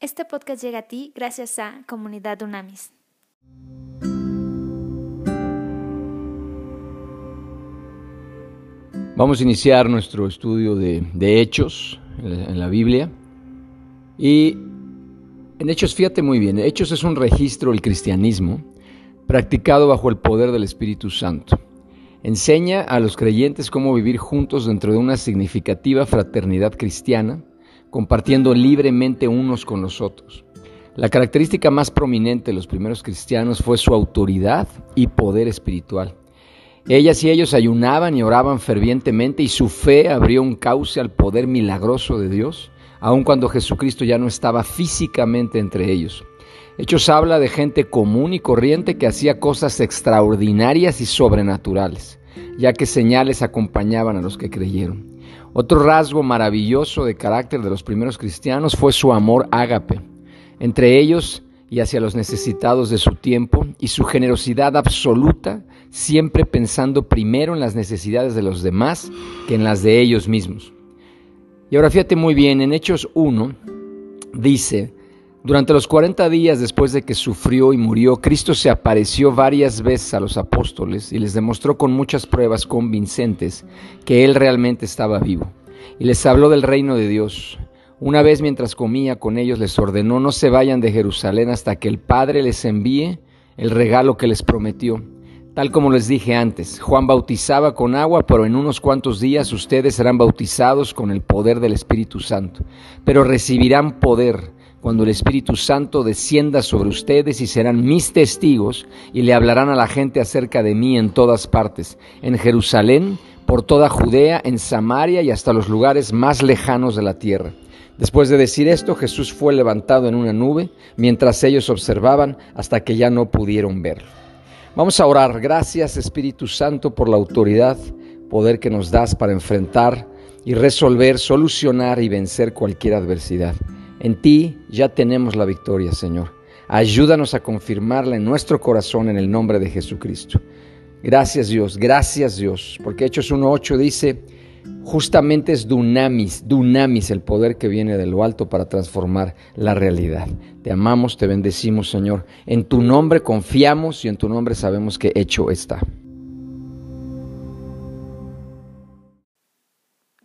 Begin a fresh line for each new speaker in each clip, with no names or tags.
Este podcast llega a ti gracias a Comunidad Unamis.
Vamos a iniciar nuestro estudio de, Hechos en la, Biblia. Y en Hechos, fíjate muy bien, Hechos es un registro del cristianismo practicado bajo el poder del Espíritu Santo. Enseña a los creyentes cómo vivir juntos dentro de una significativa fraternidad cristiana compartiendo libremente unos con los otros. La característica más prominente de los primeros cristianos fue su autoridad y poder espiritual. Ellas y ellos ayunaban y oraban fervientemente y su fe abrió un cauce al poder milagroso de Dios, aun cuando Jesucristo ya no estaba físicamente entre ellos. Hechos habla de gente común y corriente que hacía cosas extraordinarias y sobrenaturales, ya que señales acompañaban a los que creyeron. Otro rasgo maravilloso de carácter de los primeros cristianos fue su amor ágape, entre ellos y hacia los necesitados de su tiempo, y su generosidad absoluta, siempre pensando primero en las necesidades de los demás que en las de ellos mismos. Y ahora fíjate muy bien, en Hechos 1 dice, durante los 40 días después de que sufrió y murió, Cristo se apareció varias veces a los apóstoles y les demostró con muchas pruebas convincentes que Él realmente estaba vivo. Y les habló del reino de Dios. Una vez mientras comía con ellos les ordenó no se vayan de Jerusalén hasta que el Padre les envíe el regalo que les prometió. Tal como les dije antes, Juan bautizaba con agua, pero en unos cuantos días ustedes serán bautizados con el poder del Espíritu Santo. Pero recibirán poder cuando el Espíritu Santo descienda sobre ustedes y serán mis testigos y le hablarán a la gente acerca de mí en todas partes, en Jerusalén, por toda Judea, en Samaria y hasta los lugares más lejanos de la tierra. Después de decir esto, Jesús fue levantado en una nube mientras ellos observaban hasta que ya no pudieron verlo. Vamos a orar. Gracias Espíritu Santo por la autoridad, poder que nos das para enfrentar y resolver, solucionar y vencer cualquier adversidad. En ti ya tenemos la victoria, Señor. Ayúdanos a confirmarla en nuestro corazón en el nombre de Jesucristo. Gracias Dios, gracias Dios, porque Hechos 1.8 dice, justamente es dunamis, dunamis el poder que viene de lo alto para transformar la realidad. Te amamos, te bendecimos Señor. En tu nombre confiamos y en tu nombre sabemos que hecho está.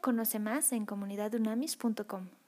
Conoce más en comunidadunamis.com.